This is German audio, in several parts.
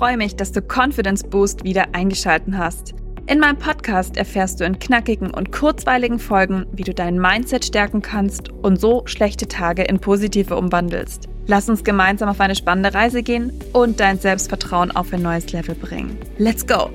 freue mich, dass du Confidence Boost wieder eingeschalten hast. In meinem Podcast erfährst du in knackigen und kurzweiligen Folgen, wie du dein Mindset stärken kannst und so schlechte Tage in positive umwandelst. Lass uns gemeinsam auf eine spannende Reise gehen und dein Selbstvertrauen auf ein neues Level bringen. Let's go!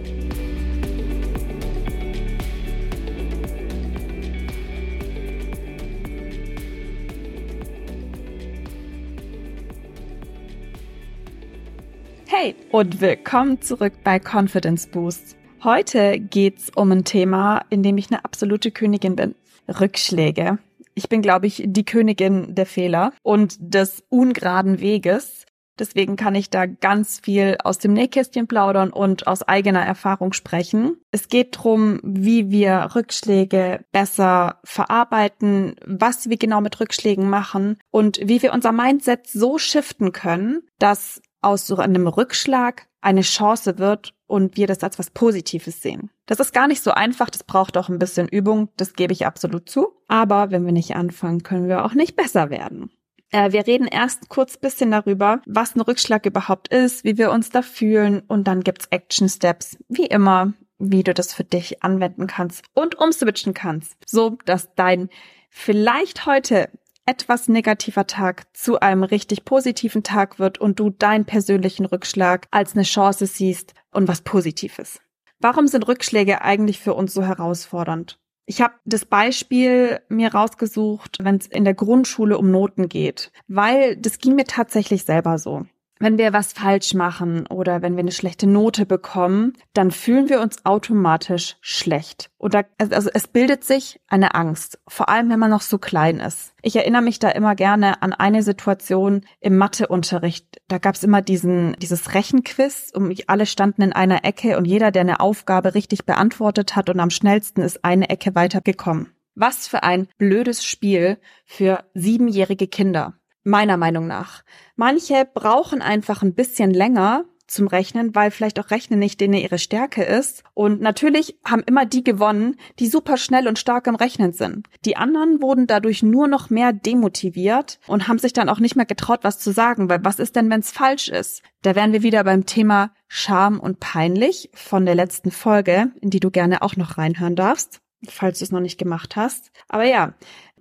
Hey und willkommen zurück bei Confidence Boost. Heute geht's um ein Thema, in dem ich eine absolute Königin bin. Rückschläge. Ich bin, glaube ich, die Königin der Fehler und des ungeraden Weges. Deswegen kann ich da ganz viel aus dem Nähkästchen plaudern und aus eigener Erfahrung sprechen. Es geht drum, wie wir Rückschläge besser verarbeiten, was wir genau mit Rückschlägen machen und wie wir unser Mindset so shiften können, dass aus so einem Rückschlag eine Chance wird und wir das als was Positives sehen. Das ist gar nicht so einfach, das braucht auch ein bisschen Übung, das gebe ich absolut zu. Aber wenn wir nicht anfangen, können wir auch nicht besser werden. Äh, wir reden erst kurz bisschen darüber, was ein Rückschlag überhaupt ist, wie wir uns da fühlen und dann gibt's Action Steps, wie immer, wie du das für dich anwenden kannst und umswitchen kannst, so dass dein vielleicht heute etwas negativer Tag zu einem richtig positiven Tag wird und du deinen persönlichen Rückschlag als eine Chance siehst und was Positives. Warum sind Rückschläge eigentlich für uns so herausfordernd? Ich habe das Beispiel mir rausgesucht, wenn es in der Grundschule um Noten geht, weil das ging mir tatsächlich selber so wenn wir was falsch machen oder wenn wir eine schlechte Note bekommen, dann fühlen wir uns automatisch schlecht. Oder also es bildet sich eine Angst, vor allem wenn man noch so klein ist. Ich erinnere mich da immer gerne an eine Situation im Matheunterricht. Da gab es immer diesen dieses Rechenquiz und alle standen in einer Ecke und jeder, der eine Aufgabe richtig beantwortet hat und am schnellsten ist eine Ecke weitergekommen. Was für ein blödes Spiel für siebenjährige Kinder meiner Meinung nach. Manche brauchen einfach ein bisschen länger zum Rechnen, weil vielleicht auch Rechnen nicht denen ihre Stärke ist. Und natürlich haben immer die gewonnen, die super schnell und stark im Rechnen sind. Die anderen wurden dadurch nur noch mehr demotiviert und haben sich dann auch nicht mehr getraut, was zu sagen, weil was ist denn, wenn es falsch ist? Da wären wir wieder beim Thema Scham und peinlich von der letzten Folge, in die du gerne auch noch reinhören darfst falls du es noch nicht gemacht hast. Aber ja,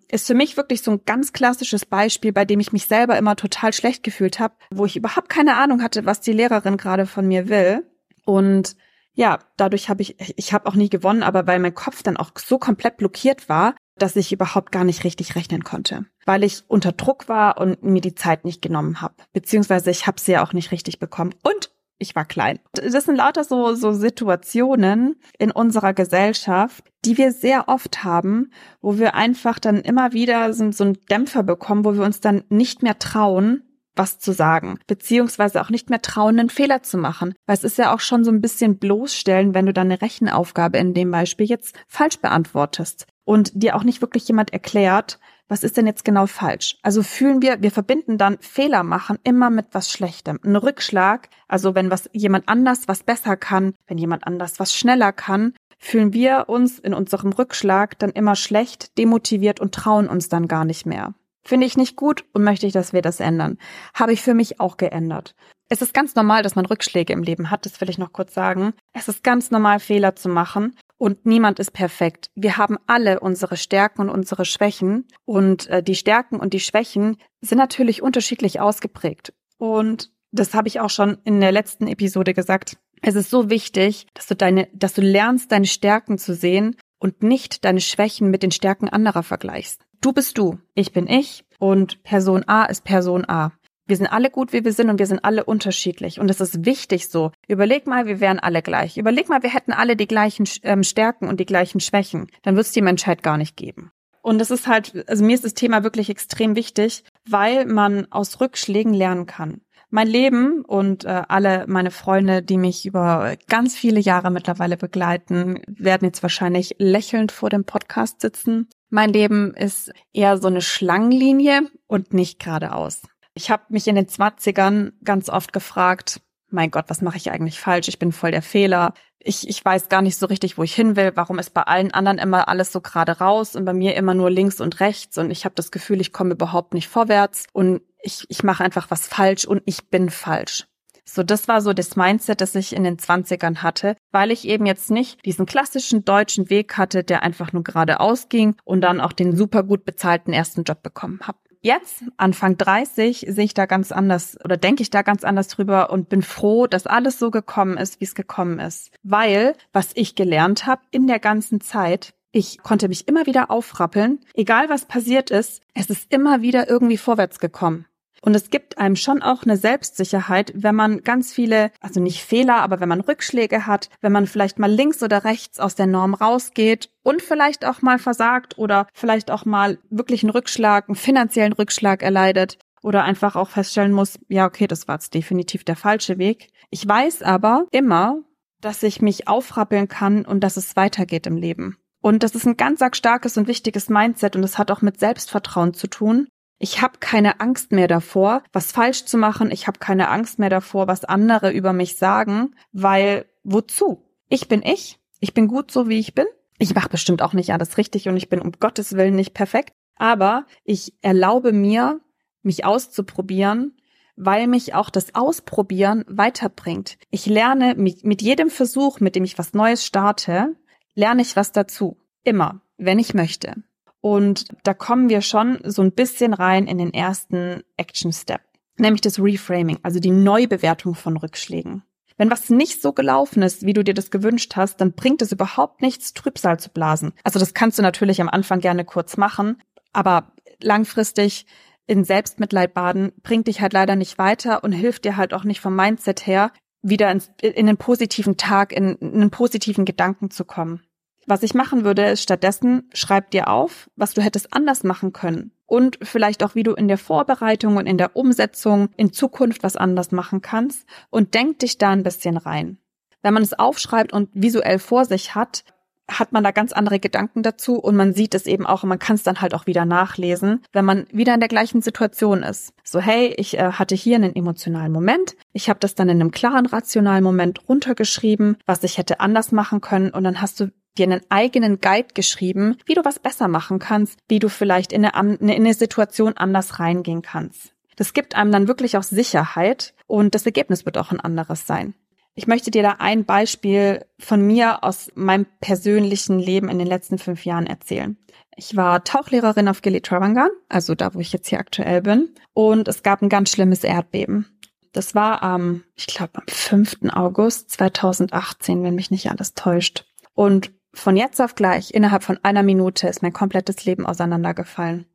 ist für mich wirklich so ein ganz klassisches Beispiel, bei dem ich mich selber immer total schlecht gefühlt habe, wo ich überhaupt keine Ahnung hatte, was die Lehrerin gerade von mir will. Und ja, dadurch habe ich, ich habe auch nie gewonnen, aber weil mein Kopf dann auch so komplett blockiert war, dass ich überhaupt gar nicht richtig rechnen konnte, weil ich unter Druck war und mir die Zeit nicht genommen habe, beziehungsweise ich habe sie ja auch nicht richtig bekommen und ich war klein. Das sind lauter so, so Situationen in unserer Gesellschaft, die wir sehr oft haben, wo wir einfach dann immer wieder so, so einen Dämpfer bekommen, wo wir uns dann nicht mehr trauen, was zu sagen, beziehungsweise auch nicht mehr trauen, einen Fehler zu machen. Weil es ist ja auch schon so ein bisschen bloßstellen, wenn du deine Rechenaufgabe in dem Beispiel jetzt falsch beantwortest und dir auch nicht wirklich jemand erklärt, was ist denn jetzt genau falsch? Also fühlen wir, wir verbinden dann Fehler machen immer mit was Schlechtem. Ein Rückschlag, also wenn was jemand anders was besser kann, wenn jemand anders was schneller kann, fühlen wir uns in unserem Rückschlag dann immer schlecht, demotiviert und trauen uns dann gar nicht mehr. Finde ich nicht gut und möchte ich, dass wir das ändern. Habe ich für mich auch geändert. Es ist ganz normal, dass man Rückschläge im Leben hat, das will ich noch kurz sagen. Es ist ganz normal, Fehler zu machen und niemand ist perfekt. Wir haben alle unsere Stärken und unsere Schwächen und äh, die Stärken und die Schwächen sind natürlich unterschiedlich ausgeprägt. Und das habe ich auch schon in der letzten Episode gesagt. Es ist so wichtig, dass du deine, dass du lernst, deine Stärken zu sehen und nicht deine Schwächen mit den Stärken anderer vergleichst. Du bist du, ich bin ich und Person A ist Person A. Wir sind alle gut, wie wir sind und wir sind alle unterschiedlich. Und es ist wichtig so. Überleg mal, wir wären alle gleich. Überleg mal, wir hätten alle die gleichen ähm, Stärken und die gleichen Schwächen. Dann wird es die Menschheit gar nicht geben. Und das ist halt, also mir ist das Thema wirklich extrem wichtig, weil man aus Rückschlägen lernen kann. Mein Leben und äh, alle meine Freunde, die mich über ganz viele Jahre mittlerweile begleiten, werden jetzt wahrscheinlich lächelnd vor dem Podcast sitzen. Mein Leben ist eher so eine Schlangenlinie und nicht geradeaus. Ich habe mich in den Zwanzigern ganz oft gefragt, mein Gott, was mache ich eigentlich falsch? Ich bin voll der Fehler. Ich, ich weiß gar nicht so richtig, wo ich hin will. Warum ist bei allen anderen immer alles so gerade raus und bei mir immer nur links und rechts? Und ich habe das Gefühl, ich komme überhaupt nicht vorwärts und ich, ich mache einfach was falsch und ich bin falsch. So, das war so das Mindset, das ich in den Zwanzigern hatte, weil ich eben jetzt nicht diesen klassischen deutschen Weg hatte, der einfach nur geradeaus ging und dann auch den super gut bezahlten ersten Job bekommen habe. Jetzt, Anfang 30, sehe ich da ganz anders oder denke ich da ganz anders drüber und bin froh, dass alles so gekommen ist, wie es gekommen ist. Weil, was ich gelernt habe in der ganzen Zeit, ich konnte mich immer wieder aufrappeln, egal was passiert ist, es ist immer wieder irgendwie vorwärts gekommen. Und es gibt einem schon auch eine Selbstsicherheit, wenn man ganz viele, also nicht Fehler, aber wenn man Rückschläge hat, wenn man vielleicht mal links oder rechts aus der Norm rausgeht und vielleicht auch mal versagt oder vielleicht auch mal wirklich einen Rückschlag, einen finanziellen Rückschlag erleidet oder einfach auch feststellen muss, ja, okay, das war jetzt definitiv der falsche Weg. Ich weiß aber immer, dass ich mich aufrappeln kann und dass es weitergeht im Leben. Und das ist ein ganz starkes und wichtiges Mindset und das hat auch mit Selbstvertrauen zu tun. Ich habe keine Angst mehr davor, was falsch zu machen. Ich habe keine Angst mehr davor, was andere über mich sagen, weil wozu? Ich bin ich. Ich bin gut so, wie ich bin. Ich mache bestimmt auch nicht alles richtig und ich bin um Gottes Willen nicht perfekt. Aber ich erlaube mir, mich auszuprobieren, weil mich auch das Ausprobieren weiterbringt. Ich lerne mit, mit jedem Versuch, mit dem ich was Neues starte, lerne ich was dazu. Immer, wenn ich möchte. Und da kommen wir schon so ein bisschen rein in den ersten Action Step, nämlich das Reframing, also die Neubewertung von Rückschlägen. Wenn was nicht so gelaufen ist, wie du dir das gewünscht hast, dann bringt es überhaupt nichts, Trübsal zu blasen. Also das kannst du natürlich am Anfang gerne kurz machen, aber langfristig in Selbstmitleid baden bringt dich halt leider nicht weiter und hilft dir halt auch nicht vom Mindset her, wieder in, in einen positiven Tag, in, in einen positiven Gedanken zu kommen. Was ich machen würde, ist stattdessen, schreib dir auf, was du hättest anders machen können. Und vielleicht auch, wie du in der Vorbereitung und in der Umsetzung in Zukunft was anders machen kannst. Und denk dich da ein bisschen rein. Wenn man es aufschreibt und visuell vor sich hat, hat man da ganz andere Gedanken dazu und man sieht es eben auch und man kann es dann halt auch wieder nachlesen, wenn man wieder in der gleichen Situation ist. So, hey, ich äh, hatte hier einen emotionalen Moment, ich habe das dann in einem klaren, rationalen Moment runtergeschrieben, was ich hätte anders machen können und dann hast du dir einen eigenen Guide geschrieben, wie du was besser machen kannst, wie du vielleicht in eine, in eine Situation anders reingehen kannst. Das gibt einem dann wirklich auch Sicherheit und das Ergebnis wird auch ein anderes sein. Ich möchte dir da ein Beispiel von mir aus meinem persönlichen Leben in den letzten fünf Jahren erzählen. Ich war Tauchlehrerin auf Gili Travangan, also da, wo ich jetzt hier aktuell bin, und es gab ein ganz schlimmes Erdbeben. Das war am, ich glaube, am 5. August 2018, wenn mich nicht alles täuscht. Und von jetzt auf gleich, innerhalb von einer Minute, ist mein komplettes Leben auseinandergefallen.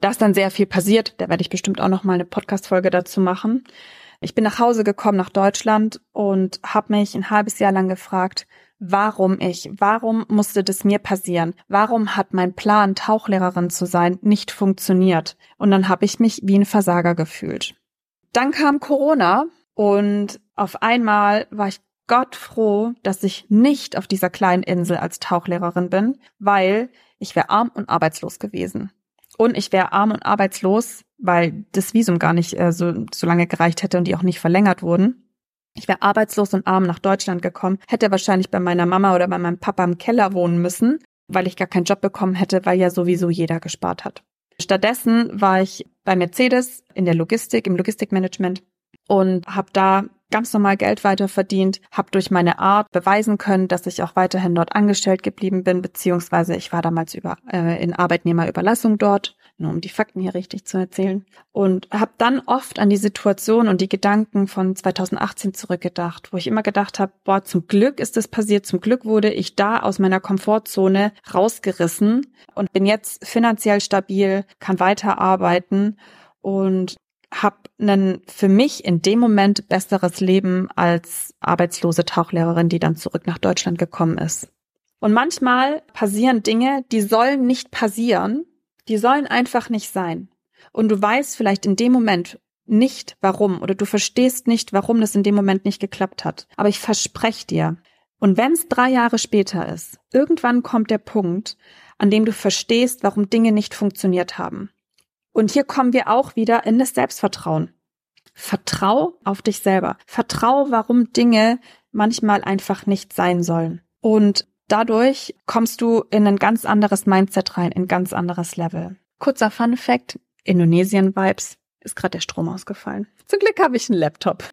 Da ist dann sehr viel passiert. Da werde ich bestimmt auch noch mal eine Podcast-Folge dazu machen. Ich bin nach Hause gekommen nach Deutschland und habe mich ein halbes Jahr lang gefragt, warum ich, warum musste das mir passieren? Warum hat mein Plan, Tauchlehrerin zu sein, nicht funktioniert? Und dann habe ich mich wie ein Versager gefühlt. Dann kam Corona und auf einmal war ich Gott froh, dass ich nicht auf dieser kleinen Insel als Tauchlehrerin bin, weil ich wäre arm und arbeitslos gewesen. Und ich wäre arm und arbeitslos, weil das Visum gar nicht äh, so, so lange gereicht hätte und die auch nicht verlängert wurden. Ich wäre arbeitslos und arm nach Deutschland gekommen, hätte wahrscheinlich bei meiner Mama oder bei meinem Papa im Keller wohnen müssen, weil ich gar keinen Job bekommen hätte, weil ja sowieso jeder gespart hat. Stattdessen war ich bei Mercedes in der Logistik, im Logistikmanagement und habe da ganz normal Geld weiter verdient, habe durch meine Art beweisen können, dass ich auch weiterhin dort angestellt geblieben bin, beziehungsweise ich war damals über, äh, in Arbeitnehmerüberlassung dort, nur um die Fakten hier richtig zu erzählen. Und habe dann oft an die Situation und die Gedanken von 2018 zurückgedacht, wo ich immer gedacht habe, boah, zum Glück ist es passiert, zum Glück wurde ich da aus meiner Komfortzone rausgerissen und bin jetzt finanziell stabil, kann weiterarbeiten und habe ein für mich in dem Moment besseres Leben als arbeitslose Tauchlehrerin, die dann zurück nach Deutschland gekommen ist. Und manchmal passieren Dinge, die sollen nicht passieren, die sollen einfach nicht sein. Und du weißt vielleicht in dem Moment nicht warum oder du verstehst nicht, warum das in dem Moment nicht geklappt hat. Aber ich verspreche dir, und wenn es drei Jahre später ist, irgendwann kommt der Punkt, an dem du verstehst, warum Dinge nicht funktioniert haben. Und hier kommen wir auch wieder in das Selbstvertrauen. Vertrau auf dich selber. Vertrau, warum Dinge manchmal einfach nicht sein sollen. Und dadurch kommst du in ein ganz anderes Mindset rein, in ein ganz anderes Level. Kurzer Fun Fact, Indonesien Vibes, ist gerade der Strom ausgefallen. Zum Glück habe ich einen Laptop.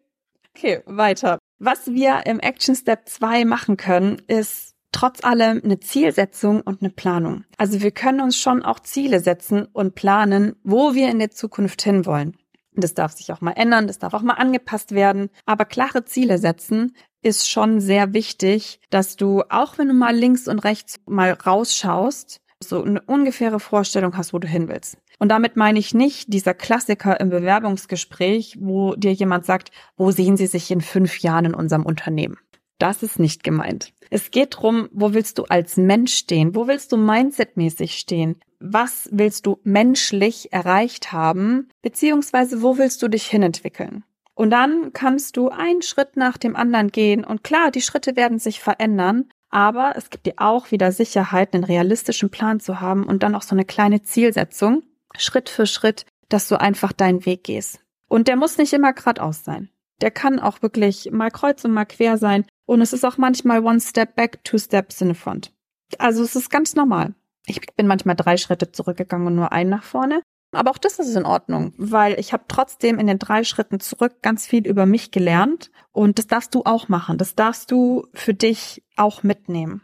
Okay, weiter. Was wir im Action Step 2 machen können, ist trotz allem eine Zielsetzung und eine Planung. Also wir können uns schon auch Ziele setzen und planen, wo wir in der Zukunft hinwollen. Das darf sich auch mal ändern, das darf auch mal angepasst werden. Aber klare Ziele setzen ist schon sehr wichtig, dass du, auch wenn du mal links und rechts mal rausschaust, so eine ungefähre Vorstellung hast, wo du hin willst. Und damit meine ich nicht dieser Klassiker im Bewerbungsgespräch, wo dir jemand sagt, wo sehen Sie sich in fünf Jahren in unserem Unternehmen? Das ist nicht gemeint. Es geht drum, wo willst du als Mensch stehen? Wo willst du mindsetmäßig stehen? Was willst du menschlich erreicht haben? Beziehungsweise wo willst du dich hinentwickeln? Und dann kannst du einen Schritt nach dem anderen gehen. Und klar, die Schritte werden sich verändern. Aber es gibt dir auch wieder Sicherheit, einen realistischen Plan zu haben und dann auch so eine kleine Zielsetzung, Schritt für Schritt, dass du einfach deinen Weg gehst. Und der muss nicht immer geradeaus sein. Der kann auch wirklich mal kreuz und mal quer sein. Und es ist auch manchmal one step back, two steps in the front. Also es ist ganz normal. Ich bin manchmal drei Schritte zurückgegangen und nur einen nach vorne. Aber auch das ist in Ordnung, weil ich habe trotzdem in den drei Schritten zurück ganz viel über mich gelernt und das darfst du auch machen. Das darfst du für dich auch mitnehmen.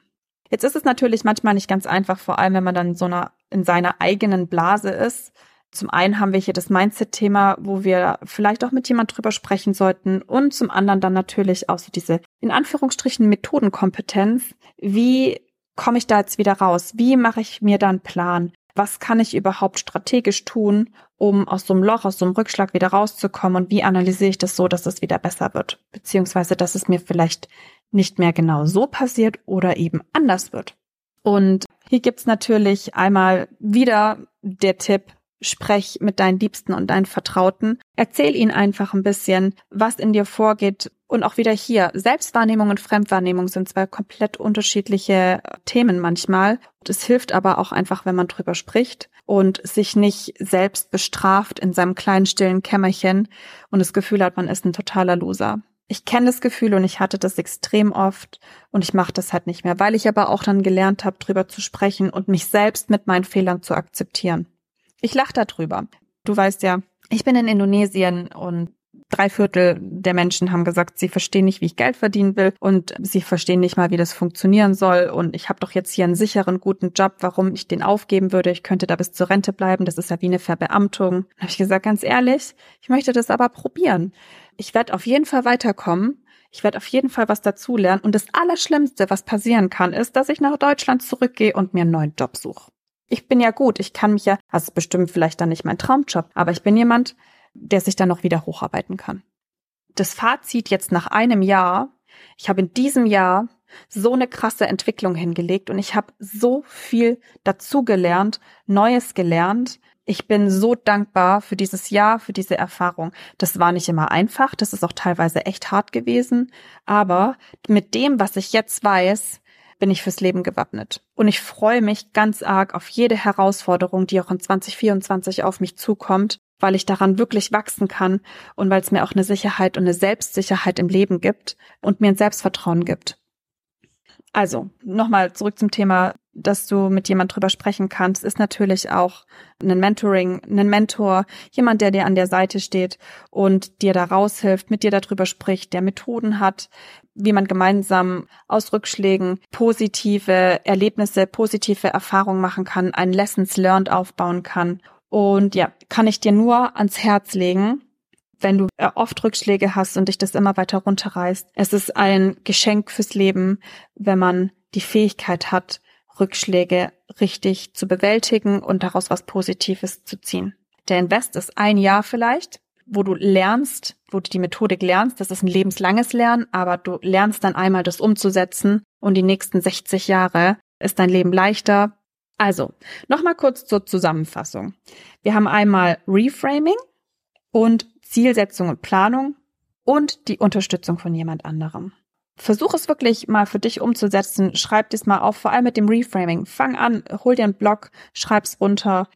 Jetzt ist es natürlich manchmal nicht ganz einfach, vor allem wenn man dann so einer, in seiner eigenen Blase ist. Zum einen haben wir hier das Mindset-Thema, wo wir vielleicht auch mit jemand drüber sprechen sollten und zum anderen dann natürlich auch so diese in Anführungsstrichen Methodenkompetenz. Wie komme ich da jetzt wieder raus? Wie mache ich mir da einen Plan? Was kann ich überhaupt strategisch tun, um aus so einem Loch, aus so einem Rückschlag wieder rauszukommen? Und wie analysiere ich das so, dass es wieder besser wird? Beziehungsweise, dass es mir vielleicht nicht mehr genau so passiert oder eben anders wird. Und hier gibt's natürlich einmal wieder der Tipp, sprech mit deinen Liebsten und deinen Vertrauten. Erzähl ihnen einfach ein bisschen, was in dir vorgeht. Und auch wieder hier, Selbstwahrnehmung und Fremdwahrnehmung sind zwei komplett unterschiedliche Themen manchmal. Es hilft aber auch einfach, wenn man drüber spricht und sich nicht selbst bestraft in seinem kleinen stillen Kämmerchen und das Gefühl hat, man ist ein totaler Loser. Ich kenne das Gefühl und ich hatte das extrem oft und ich mache das halt nicht mehr, weil ich aber auch dann gelernt habe, drüber zu sprechen und mich selbst mit meinen Fehlern zu akzeptieren. Ich lache darüber. Du weißt ja, ich bin in Indonesien und drei Viertel der Menschen haben gesagt, sie verstehen nicht, wie ich Geld verdienen will und sie verstehen nicht mal, wie das funktionieren soll. Und ich habe doch jetzt hier einen sicheren, guten Job, warum ich den aufgeben würde. Ich könnte da bis zur Rente bleiben. Das ist ja wie eine Verbeamtung. Da habe ich gesagt, ganz ehrlich, ich möchte das aber probieren. Ich werde auf jeden Fall weiterkommen. Ich werde auf jeden Fall was dazulernen. Und das Allerschlimmste, was passieren kann, ist, dass ich nach Deutschland zurückgehe und mir einen neuen Job suche ich bin ja gut, ich kann mich ja, also bestimmt vielleicht dann nicht mein Traumjob, aber ich bin jemand, der sich dann noch wieder hocharbeiten kann. Das Fazit jetzt nach einem Jahr, ich habe in diesem Jahr so eine krasse Entwicklung hingelegt und ich habe so viel dazugelernt, Neues gelernt. Ich bin so dankbar für dieses Jahr, für diese Erfahrung. Das war nicht immer einfach, das ist auch teilweise echt hart gewesen, aber mit dem, was ich jetzt weiß, bin ich fürs Leben gewappnet. Und ich freue mich ganz arg auf jede Herausforderung, die auch in 2024 auf mich zukommt, weil ich daran wirklich wachsen kann und weil es mir auch eine Sicherheit und eine Selbstsicherheit im Leben gibt und mir ein Selbstvertrauen gibt. Also, nochmal zurück zum Thema, dass du mit jemand drüber sprechen kannst, ist natürlich auch ein Mentoring, ein Mentor, jemand, der dir an der Seite steht und dir da raushilft, mit dir darüber spricht, der Methoden hat, wie man gemeinsam aus Rückschlägen positive Erlebnisse, positive Erfahrungen machen kann, ein Lessons Learned aufbauen kann. Und ja, kann ich dir nur ans Herz legen, wenn du äh, oft Rückschläge hast und dich das immer weiter runterreißt. Es ist ein Geschenk fürs Leben, wenn man die Fähigkeit hat, Rückschläge richtig zu bewältigen und daraus was Positives zu ziehen. Der Invest ist ein Jahr vielleicht, wo du lernst, wo du die Methodik lernst. Das ist ein lebenslanges Lernen, aber du lernst dann einmal das umzusetzen und die nächsten 60 Jahre ist dein Leben leichter. Also, nochmal kurz zur Zusammenfassung. Wir haben einmal Reframing und Zielsetzung und Planung und die Unterstützung von jemand anderem. Versuch es wirklich mal für dich umzusetzen. Schreib dies mal auf, vor allem mit dem Reframing. Fang an, hol dir einen Blog, schreib's runter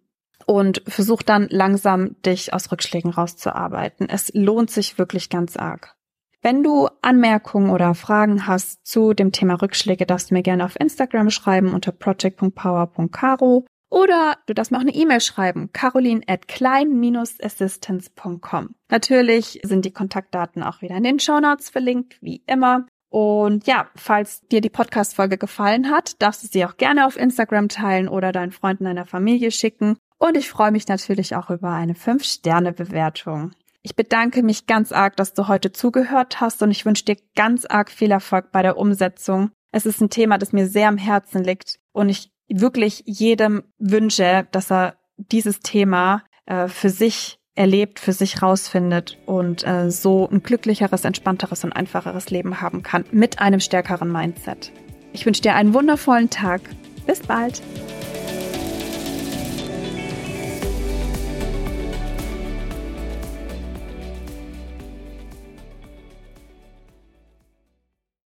und versuch dann langsam dich aus Rückschlägen rauszuarbeiten. Es lohnt sich wirklich ganz arg. Wenn du Anmerkungen oder Fragen hast zu dem Thema Rückschläge, darfst du mir gerne auf Instagram schreiben unter project.power.caro Oder du darfst mir auch eine E-Mail schreiben, caroline at klein-assistance.com. Natürlich sind die Kontaktdaten auch wieder in den Show Notes verlinkt, wie immer. Und ja, falls dir die Podcast-Folge gefallen hat, darfst du sie auch gerne auf Instagram teilen oder deinen Freunden deiner Familie schicken. Und ich freue mich natürlich auch über eine 5-Sterne-Bewertung. Ich bedanke mich ganz arg, dass du heute zugehört hast und ich wünsche dir ganz arg viel Erfolg bei der Umsetzung. Es ist ein Thema, das mir sehr am Herzen liegt und ich wirklich jedem wünsche, dass er dieses Thema äh, für sich erlebt, für sich rausfindet und äh, so ein glücklicheres, entspannteres und einfacheres Leben haben kann mit einem stärkeren Mindset. Ich wünsche dir einen wundervollen Tag. Bis bald.